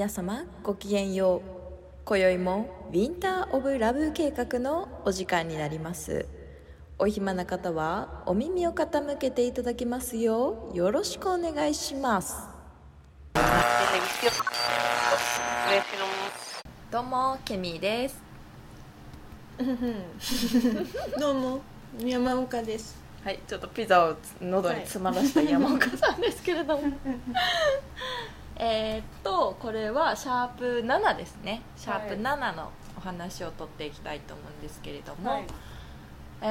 皆様ごきげんよう。今宵もウィンター・オブ・ラブ計画のお時間になります。お暇な方はお耳を傾けていただきますようよろしくお願いします。どうもケミーです。どうも山岡です。はいちょっとピザを喉に詰まらせた山岡さんですけれども、えーっとこれはシャープ7ですね。シャープ7のお話を取っていきたいと思うんですけれども、はい。え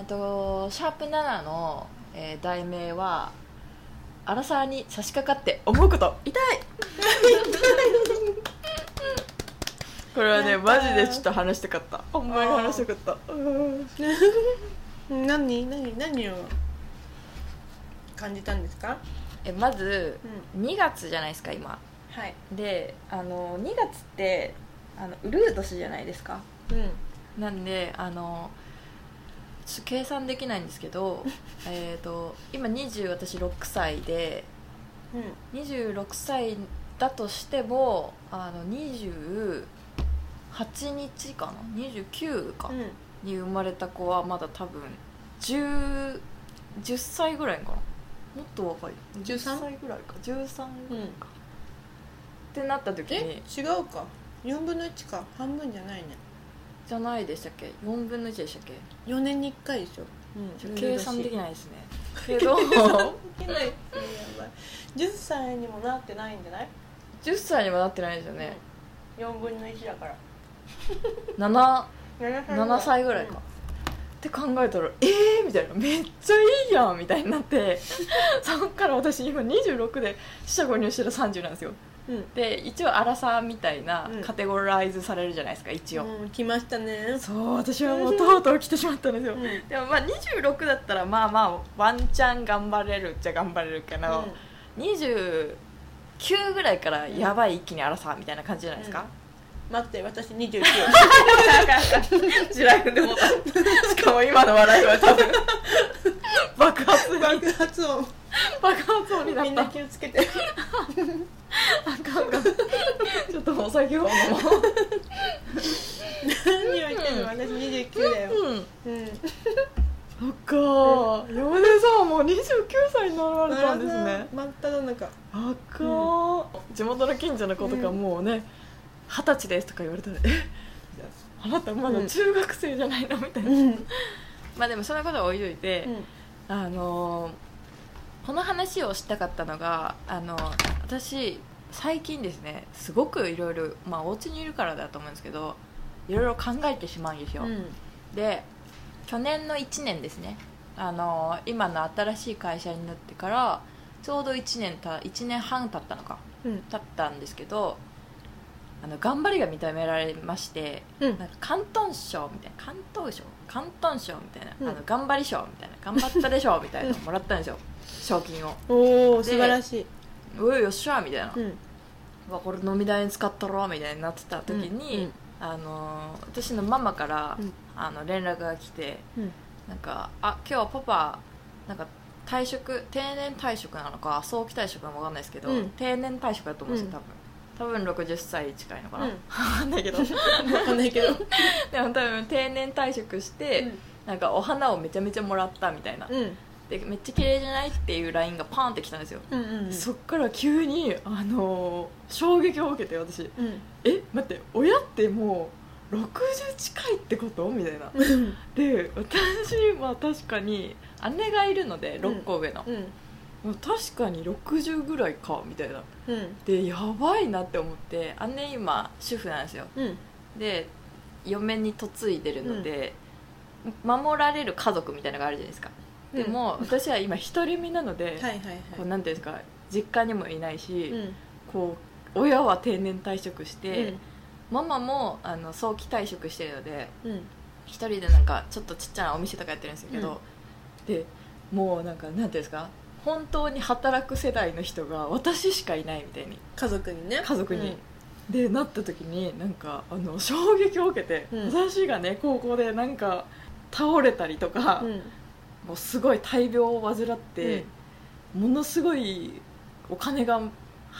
ーっとシャープ7の、えー題名は「アラサーに差し掛かって思うこと。痛い!」これはねマジでちょっと話したかった。ほんまに話したかった。う ん何何何を感じたんですか？えまずうん。2月じゃないですか今。はい。であの2月ってあのウルー年じゃないですか。うん。なんであのちょっと計算できないんですけど えーと今20私6歳でうん。26歳だとしてもあの28日かな？29か、うん。に生まれた子はまだ多分 10, 10歳ぐらいかなもっと若い？13 10歳ぐらいか13ぐらいか、うん。ってなった時え？に違うか。4分の1か。半分じゃないね。じゃないでしたっけ？4分の1でしたっけ？4年に1回でしょ、うん、計算できいないですね。けど。できないやばい。10歳にもなってないんじゃない？10歳にもなってないですよね。4分の1だから。7, 7 7歳ぐらいか、って考えたらえー？みたいな。めっちゃいいやんみたいになって。そっから私今26で四捨五入したら30なんですよ。うん。で一応アラサーみたいなうん。カテゴライズされるじゃないですか一応、うん、来ましたね。そう私はもうとうとう来てしまったんですよ、うん。でもまあ26だったらまあまあワンチャン頑張れるっちゃ頑張れるけど、29ぐらいからやばい一気にアラサーみたいな感じじゃないですか、待って私29地雷踏んでもうたしかも今の笑いは多分。爆発に爆発音。爆発音になみんなった気をつけて。あかんあかんちょっとお酒を飲も何を言ってんの私29だよ。ううん。うん。そっか。山根さんはもう29歳になられたんですね。真っ只中。あかん、地元の近所の子とかもうね二十歳ですとか言われたら「え？あなたまだ中学生じゃないの?」みたいな、うん。まあでもそんなことは置いといて、あのーこの話をしたかったのがあの私最近ですねすごくいろいろまあお家にいるからだと思うんですけどいろいろ考えてしまうんですよ、うん。で去年の1年ですねあの今の新しい会社になってからちょうど1年た1年半経ったのかうん。経ったんですけどあの頑張りが認められましてうん。なんか広東賞みたいな広東賞広東賞みたいな、うん。あの頑張り賞みたいな頑張ったでしょみたいなのもらったんですよ。賞金を。でおお素晴らしい「おいよっしゃ」みたいな。うん「うわこれ飲み代に使ったろ」みたいになってた時に、うん。あの私のママから、うん。あの連絡が来てうん。なんか「あ今日パパなんか退職定年退職なのか早期退職なのか分かんないですけど、うん。定年退職だと思うんですよ多分、多分60歳近いのかな、うん。分かんないけど。分かんないけど。でも多分定年退職して、なんかお花をめちゃめちゃもらったみたいな、うん。でめっちゃ綺麗じゃないっていう LINE がパーンってきたんですよ、うんうんそっから急に、あのー衝撃を受けて私。うん。え待って親ってもう60近いってこと？みたいな。うん。で私は確かに姉がいるので6個上の、うん確かに60ぐらいかみたいな。うん。でやばいなって思って姉今主婦なんですよ。うん。で嫁に嫁いでるので、守られる家族みたいなのがあるじゃないですか、でも私は今独り身なので、はいはいていうんですか実家にもいないし、うん。こう親は定年退職して、うん。ママもあの早期退職してるのでうん。一人でなんかちょっとちっちゃなお店とかやってるんですけど、でもうなんかなんていうんですか本当に働く世代の人が私しかいないみたいに家族にね。家族に、でなった時になんかあの衝撃を受けて、うん。私がね高校でなんか倒れたりとか、うん。もうすごい大病を患って、ものすごいお金が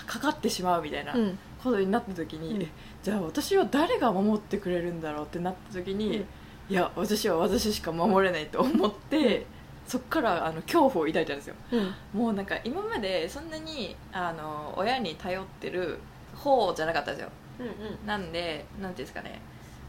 かかってしまうみたいなうん。ことになった時に、うん。じゃあ私は誰が守ってくれるんだろうってなった時に、うん。いや私は私しか守れないと思って、そっからあの恐怖を抱いたんですよ。うん。もうなんか今までそんなにあの親に頼ってる方じゃなかったんですよ。うんなんでなんていうんですかね。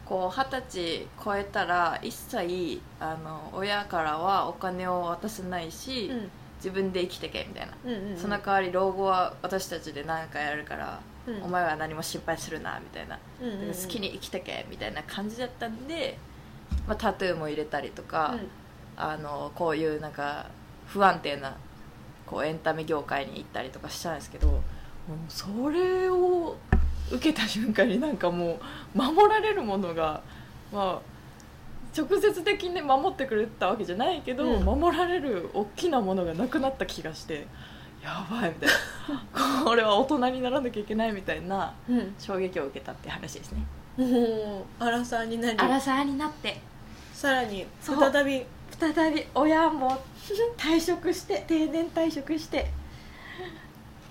こう二十歳超えたら一切あの親からはお金を渡せないし、うん。自分で生きてけみたいな、うんうんその代わり老後は私たちで何かやるから、うん。お前は何も心配するなみたいな、うんうんうん。好きに生きてけみたいな感じだったんで、まあ、タトゥーも入れたりとか、あのこういうなんか不安定なこうエンタメ業界に行ったりとかしたんですけどもうそれを受けた瞬間になんかもう守られるものが、まあ、直接的に守ってくれたわけじゃないけど、うん。守られる大きなものがなくなった気がしてやばいみたいな。これは大人にならなきゃいけないみたいなうん。衝撃を受けたって話ですね。もうアラサーになりアサーになって。さらに再び再び親も退職して定年退職して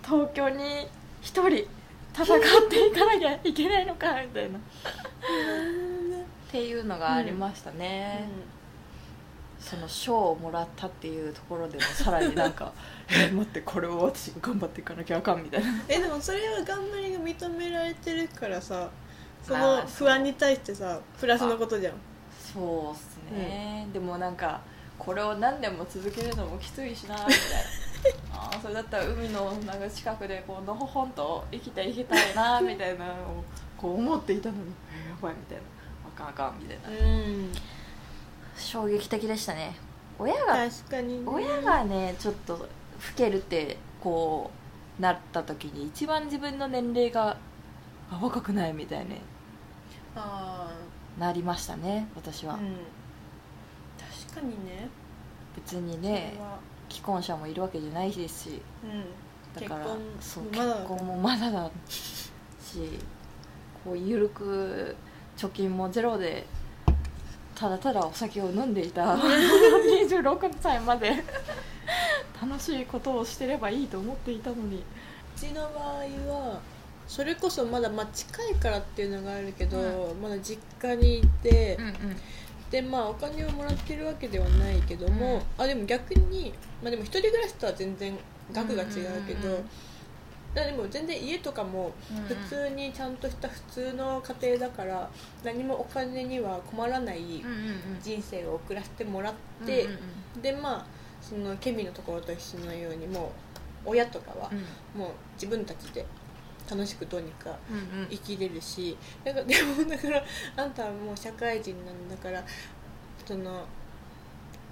東京に一人戦っていかなきゃいけないのかみたいな。っていうのがありましたね、その賞をもらったっていうところでもさらになんか え待ってこれを私が頑張っていかなきゃあかんみたいな。えでもそれは頑張りが認められてるからさそまの不安に対してさプラスのことじゃんそうっすね、でもなんかこれを何年も続けるのもきついしなみたいな。あーそれだったら海のなんか近くでこうのほほんと生きていきたいなみたいなのをこう思っていたのにえーやばいみたいな。あかんあかんみたいな。うん。衝撃的でしたね。親が確かにね。親がねちょっと老けるってこうなった時に一番自分の年齢があ若くないみたいにあなりましたね私は、あうん。確かにね。別にそね既婚者もいるわけじゃないですし。うん。だから結そう婚まだ結婚もまだだしこう緩く貯金もゼロでただただお酒を飲んでいた 26歳まで楽しいことをしてればいいと思っていたのに。うちの場合はそれこそまだまあ近いからっていうのがあるけど、うまだ実家にいて、うんでまあお金をもらってるわけではないけども、うん。あでも逆に、まあ、でも一人暮らしとは全然額が違うけど、うんうん。うんでも全然家とかもうん普通にちゃんとした普通の家庭だから何もお金には困らないうんうんうん。人生を送らせてもらって、うんうんうん。でまあそのケミのところと一緒のようにもう親とかはもう自分たちで楽しくどうにかうんうん。生きれるしだからでもだからあんたはもう社会人なんだからその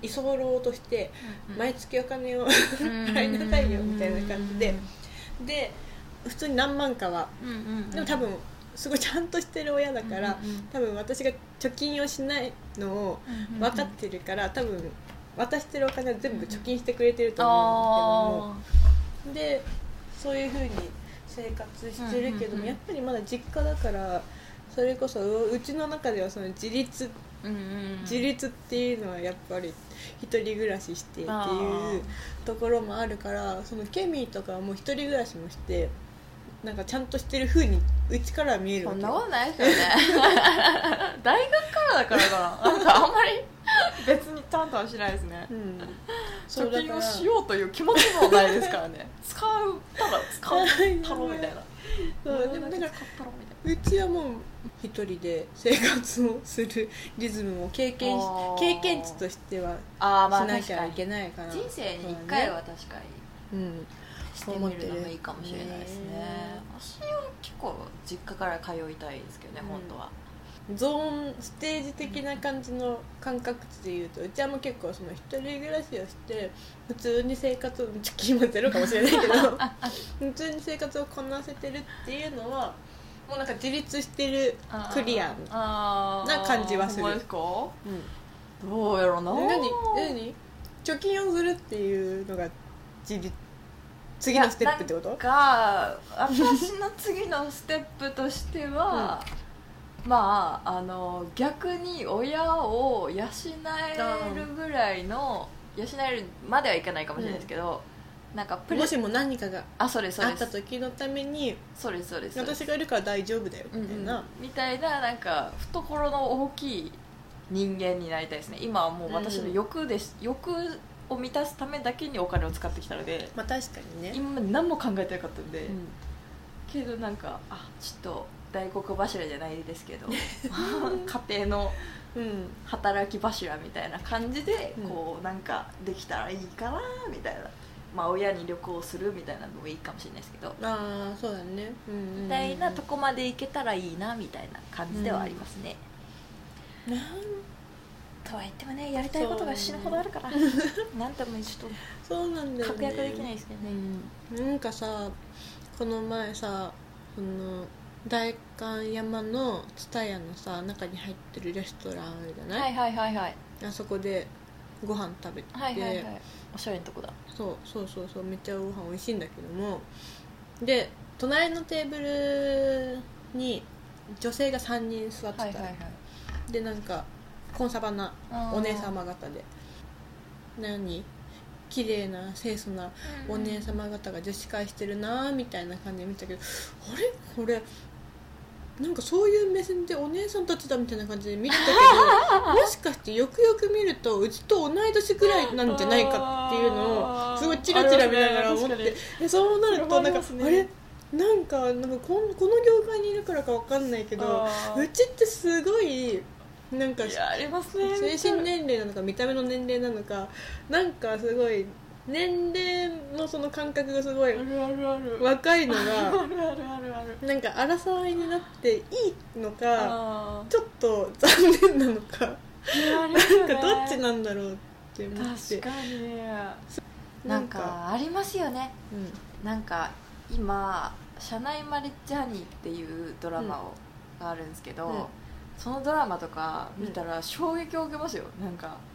居候として毎月お金を 払いなさいよみたいな感じで。で普通に何万かはうんうんうん。でも多分すごいちゃんとしてる親だからうんうんうん。多分私が貯金をしないのをうんうん分かってるから多分渡してるお金は全部貯金してくれてると思うんですけども。でそういうふうに生活してるけどもやっぱりまだ実家だからそれこそうちの中ではその自立自立っていうのはやっぱり一人暮らししてっていうところもあるからそのケミーとかはもう一人暮らしもしてなんかちゃんとしてる風にうちからは見えるわけそんなことないですよね。大学からだからかな。なんかあんまり別にちゃんとはしないですね。うん貯金をしうようという気持ちもないですからね。使うたら使うたろみたいな。そうちはもう一人で生活をするリズムも経験経験値としてはしなきゃいけないかな人生に1回は確かに。うん。してみるのもいいかもしれないですね。ね。私は結構実家から通いたいですけどね、うん。本当はゾーンステージ的な感じの感覚値でいうとうちはもう結構その一人暮らしをして普通に生活を貯金もゼロかもしれないけど 普通に生活をこなせてるっていうのはもうなんか自立してるクリアな感じはする。すかうん。どうやろうな。何？何？貯金をするっていうのが自立次のステップってこと？が私の次のステップとしては、まああの逆に親を養えるぐらいの養えるまではいかないかもしれないですけど、なんかプレもしも何かがあそうですそうあった時のために私がいるから大丈夫だようんうん。みたいな、みたいななんか懐の大きい人間になりたいですね。今はもう私の欲です、欲を満たすためだけにお金を使ってきたのでまあ確かにね、今何も考えてなかったんで、うん。けどなんかあちょっと大黒柱じゃないですけど 家庭のうん。働き柱みたいな感じで、うん。こうなんかできたらいいかなみたいな。まあ親に旅行するみたいなのもいいかもしれないですけど、ああそうだね、うんうんうんみたいなとこまで行けたらいいなみたいな感じではありますね、なんとは言ってもねやりたいことが死ぬほどあるから。なんともちょっそうなんだよね。と確約できないですけどね、うん。なんかさこの前さその代官山の蔦屋のさ中に入ってるレストランあるじゃない、はいはいはいはい。あそこでご飯食べて、はいはいはい。おしゃれなとこだ。そうそうそうそうめっちゃご飯美味しいんだけども。で隣のテーブルに女性が3人座ってた、はいはいはい。でなんかコンサバなお姉様方で。何？綺麗な清楚なお姉様方が女子会してるなみたいな感じで見たけどあれ？これなんかそういう目線でお姉さんたちだみたいな感じで見てたけどもしかしてよくよく見るとうちと同い年ぐらいなんじゃないかっていうのをすごいチラチラ見ながら思ってでそうなるとなんかそれはあれなんかなんかこんこの業界にいるからかわかんないけどうちってすごいなんかね。精神年齢なのか見た目の年齢なのかなんかすごい年齢のその感覚がすごいあるあるある。若いのあがるあるあるある。なんか争いになっていいのかあちょっと残念なのかなんかどっちなんだろうって思って。確かになんかありますよね。うん。なんか今「社内マリッジハニー」っていうドラマを、があるんですけど、うん。そのドラマとか見たら衝撃を受けますよ。なんかうん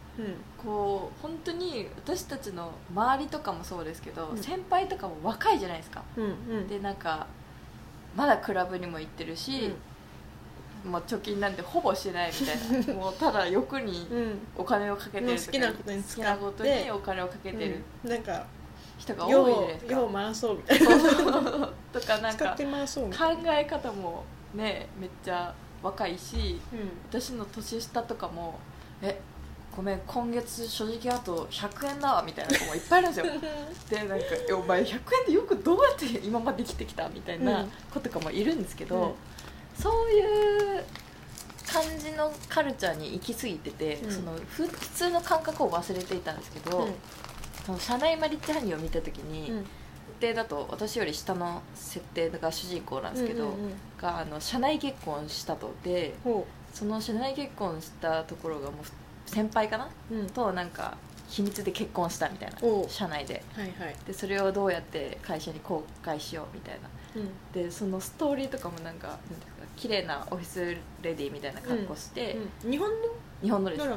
こう本当に私たちの周りとかもそうですけど、うん。先輩とかも若いじゃないですか。うんうん。でなんかまだクラブにも行ってるし、もう貯金なんてほぼしてないみたいな。もうただ欲にお金をかけてるとか好きなことに使って好きなことにお金をかけてる。うん。なんか人が多いじゃないですか、世を回そうみたいな。そ うとかなんか使って回そうみ考たいな。え方もねめっちゃ若いしうん。私の年下とかもえごめん今月正直あと100円だわみたいな子もいっぱいいるんですよ。でなんかえお前100円でよくどうやって今まで生きてきたみたいなうん。子とかもいるんですけど、うん。そういう感じのカルチャーに行き過ぎてて、うん。そのふ普通の感覚を忘れていたんですけど、その社内マリッジハニーを見た時に、うん。設定だと私より下の設定が主人公なんですけど、うんうんうん。があの社内結婚したと。でほその社内結婚したところがもう先輩かな？ううん。となんか秘密で結婚したみたいな。社内で。はいはい。でそれをどうやって会社に公開しようみたいな。うん。でそのストーリーとかもなんかなんか綺麗なオフィスレディみたいな格好して、うん日本の？日本のです。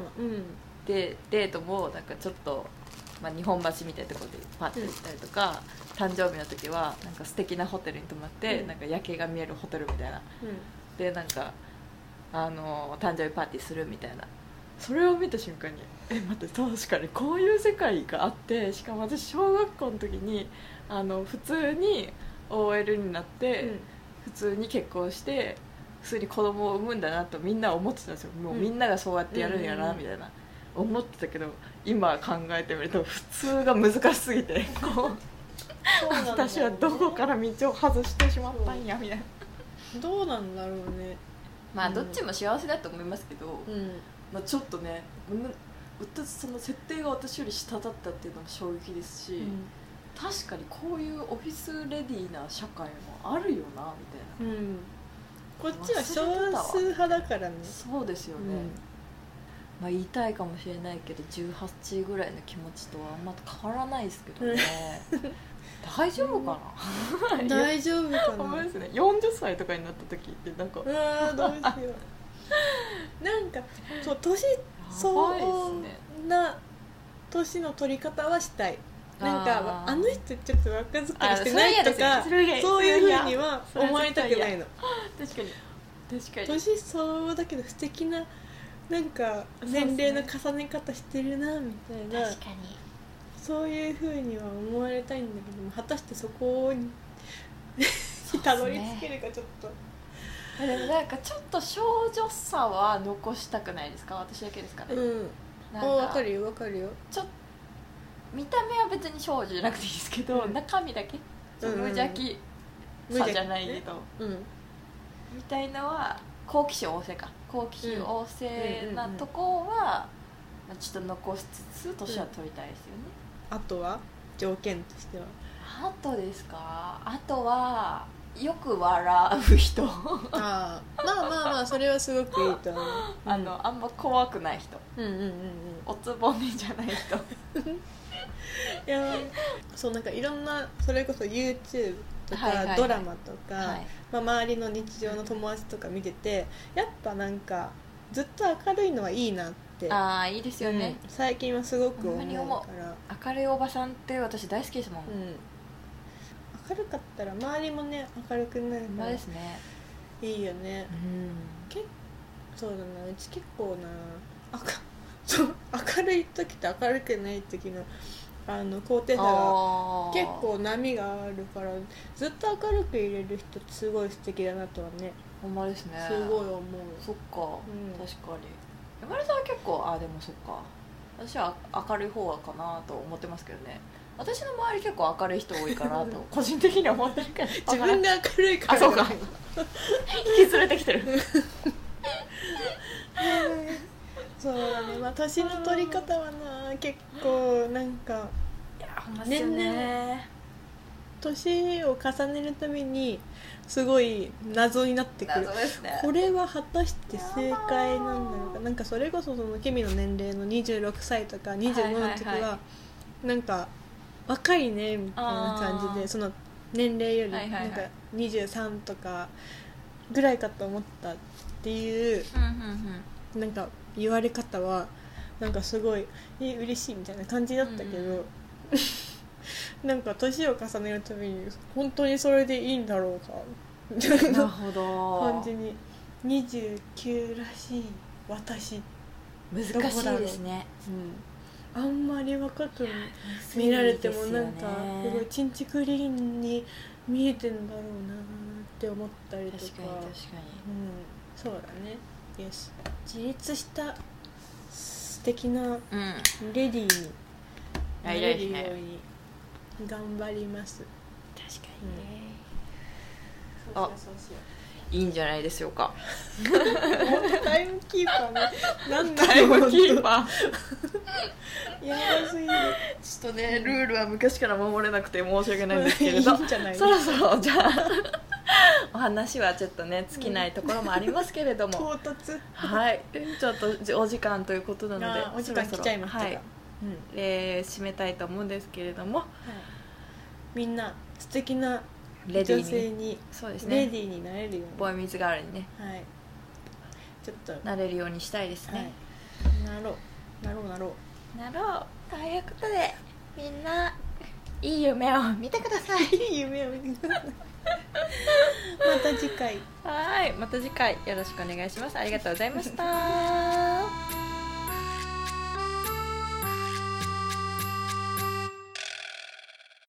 でデートもなんかちょっと、まあ、日本橋みたいなところでパッて行ったりとか、誕生日の時はなんか素敵なホテルに泊まって、うん。なんか夜景が見えるホテルみたいな。うでなんかあの誕生日パーティーするみたいなそれを見た瞬間にえ待って確かにこういう世界があってしかも私小学校の時にあの普通に OL になって、ん。普通に結婚して普通に子供を産むんだなとみんな思ってたんですよ。もうみんながそうやってやるんやなみたいな。思ってたけど今考えてみると普通が難しすぎてこうそうね。私はどこから道を外してしまったんやみたいな。どうなんだろうね。まあうん。どっちも幸せだと思いますけど、うんまあ、ちょっとねその設定が私より下だったっていうのも衝撃ですし、確かにこういうオフィスレディーな社会もあるよなみたいな。うん。こっちは少数派だからね。そうですよね、うん。まあ、言いたいかもしれないけど18ぐらいの気持ちとはあんま変わらないですけどね。大丈夫かな、大丈夫かな？ですね。40歳とかになった時ってなんかうわーどうしよう なんかそう年や相応ね。な年の取り方はしたい。なんかあの人ちょっと若作りしてないとかそういうふうには思われたくないの。確かに。確かに。年相応だけど素敵ななんか年齢の重ね方してるなみたいな。確かに。そういうふうには思われたいんだけども果たしてそこに たどり着けるかちょっとでもなんかちょっと少女さは残したくないですか？私だけですかね、うん。なんあ分かるよ分かるよ。ちょっ見た目は別に少女じゃなくていいですけど、うん。中身だけ？無邪気さじゃないけど、うん。みたいのは好奇心旺盛か。好奇心旺盛なとこは、まあちょっと残しつつ年は取りたいですよね、あとは？条件としては。あとですか？あとはよく笑う人。ああまあまあまあそれはすごくいいと思う。あのあんま怖くない人。うんうんうんうん。おつぼねじゃない人。いやそうなんかいろんなそれこそ YouTube とか、はいはいはい。ドラマとか、はい。まあ、周りの日常の友達とか見ててやっぱなんかずっと明るいのはいいなって。ああいいですよね、うん最近はすごく思うから、明るいおばさんって私大好きですもん、うん、明るかったら周りもね明るくなるからですね。いいよね。うん。けそうだなうち結構なあか そう明るい時と明るくない時のあの高低差が結構波があるからずっと明るく入れる人すごい素敵だなとはねほんまですね。すごい思う。そっか、ん。確かに。山根さんは結構あでもそっか。私は明るい方かなと思ってますけどね私の周り結構明るい人多いかなと。個人的には思ってるけど。自分が明るいから。あそうか。引き連れてきてる。そうだね。まあ年の取り方はな結構なんかいやほんまっすよね。年を重ねるたびにすごい謎になってくる。謎ですね。これは果たして正解なんだろうかなんかそれこそそのケミの年齢の26歳とか25の時は,、はいはいはなんか若いねみたいな感じでその年齢よりなんか23とかぐらいかと思ったっていううんうんなんか言われ方はなんかすごいえ嬉しいみたいな感じだったけど、うん。なんか年を重ねるたびに本当にそれでいいんだろうかみたいうんなるなほど感じに29らしい私、難しいですねあんまり若く見られてもなんかすごいチンチクリーンに見えてんだろうなって思ったりとか。確かに確かうん、そうだね。よし自立した素敵なにうん。レディーになやりたれるいですねように頑張ります。確かにね。あそうそうそういいんじゃないでしょうか。タイムキーパーね。なんだタイムキーパー。ーやばすぎるちょっとねルールは昔から守れなくて申し訳ないんですけれど。いいんじゃないそろそろじゃあ お話はちょっとね尽きないところもありますけれども、唐 突はいちょっとお時間ということなのでお時間来ちゃいましたがはい。うん。えー締めたいと思うんですけれども。みんな素敵な女レディーに性にそうですね。レディーになれるように。ボーイミズガールにね。はい。ちょっと。なれるようにしたいですはい。ね、なろう。なろうなろう。なろう。ということでみんないい夢を見てください。いい夢を見てください。また次回。はい。また次回よろしくお願いします。ありがとうございました